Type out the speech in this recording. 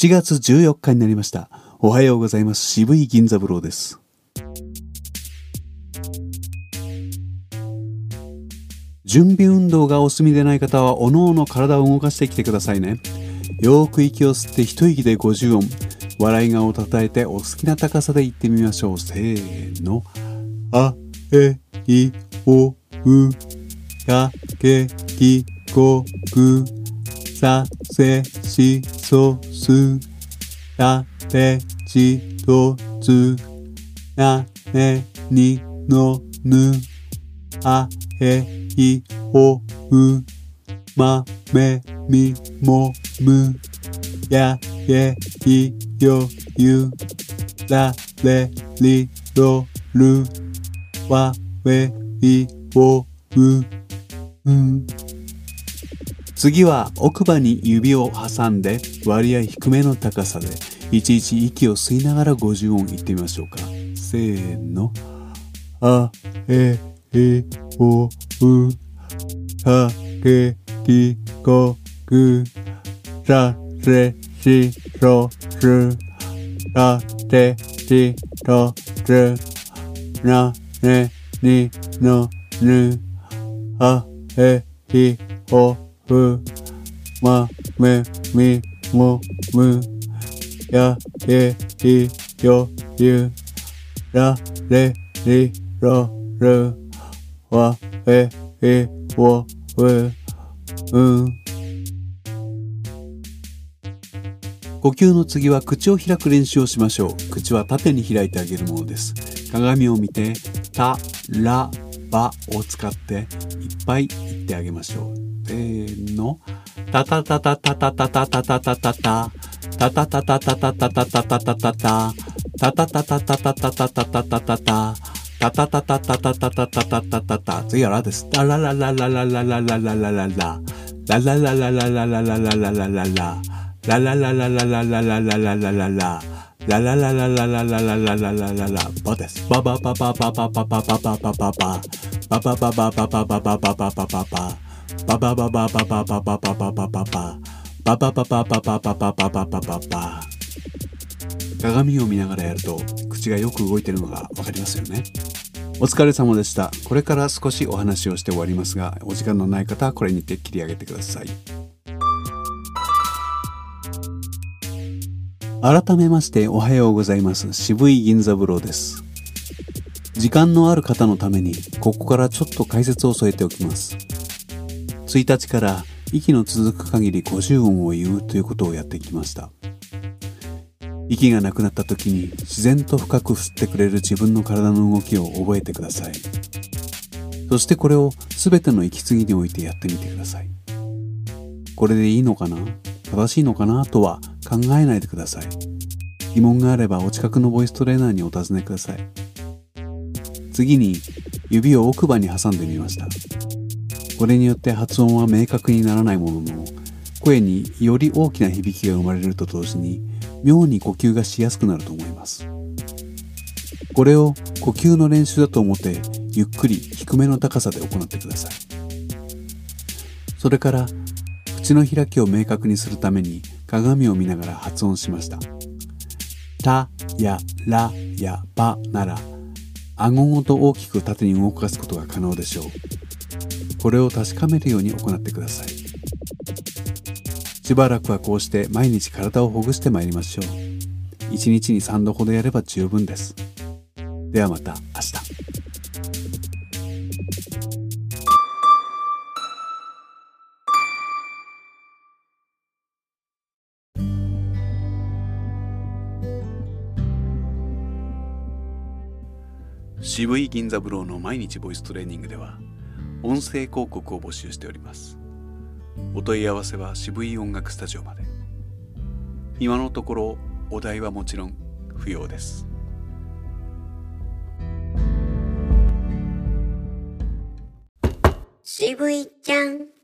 7月14日になりました。おはようございます。渋い銀座風呂です。準備運動がお済みでない方は、おのおの体を動かしてきてくださいね。よーく息を吸って一息で50音。笑い顔を叩いてお好きな高さで言ってみましょう。せーの。あ、え、い、お、う、か、け、き、こ、く、さ、せ、し、そ、す、た、て、ち、と、つ、な、ね、に、の、ぬ、あ、へ、い、お、う、ま、め、み、も、む、や、げ、い、よ、ゆ、ら、れ、り、ろ、る、わ、べ、い、お、う、うん。次は奥歯に指を挟んで割合低めの高さでいちいち息を吸いながら50音言ってみましょうか。せーの。あ、え、い、お、う、か、け、き、こ、く、さ、せ、し、そ、す、た、て、ち、と、つ、な、ね、に、の、ぬ、あ、え、い、お、う、ま、め、み、も、む、や、え、い、よ、ゆ、ら、れ、り、ろ、る、わ、え、い、お、う、うん。呼吸の次は口を開く練習をしましょう。口は縦に開いてあげるものです。鏡を見て、た、ら、ばを使っていっぱい言ってあげましょう。せーの。たたたたたたたたたたたたた。たたたたたたたたたたたたた。たたたたたたたたたたたたた。たたたたたたたたたたたたた。次はラです。ララララララララララララララ。ララララララララララララララ。ララララララララララララララ。ラララララララララララララバです。バババババババババババババ。バババババババババババババ。バババババババババババババ。ババババババババババババ。鏡を見ながらやると口がよく動いてるのがわかりますよね。お疲れ様でした。これから少しお話をして終わりますが、お時間のない方はこれにて切り上げてください。改めましておはようございます。渋い銀座風呂です。時間のある方のために、ここからちょっと解説を添えておきます。1日から息の続く限り50音を言うということをやってきました。息がなくなった時に自然と深く吸ってくれる自分の体の動きを覚えてください。そしてこれを全ての息継ぎにおいてやってみてください。これでいいのかな？正しいのかな？とは考えないでください。疑問があればお近くのボイストレーナーにお尋ねください。次に指を奥歯に挟んでみました。これによって発音は明確にならないものの、声により大きな響きが生まれると同時に、妙に呼吸がしやすくなると思います。これを呼吸の練習だと思って、ゆっくり低めの高さで行ってください。それから、口の開きを明確にするために鏡を見ながら発音しました。たやらやばなら、顎ごと大きく縦に動かすことが可能でしょう。これを確かめるように行ってください。しばらくはこうして毎日体をほぐしてまいりましょう。1日に3度ほどやれば十分です。ではまた明日。渋い銀座ブローの毎日ボイストレーニングでは音声広告を募集しております。お問い合わせは渋い音楽スタジオまで。今のところお題はもちろん不要です。渋いちゃん。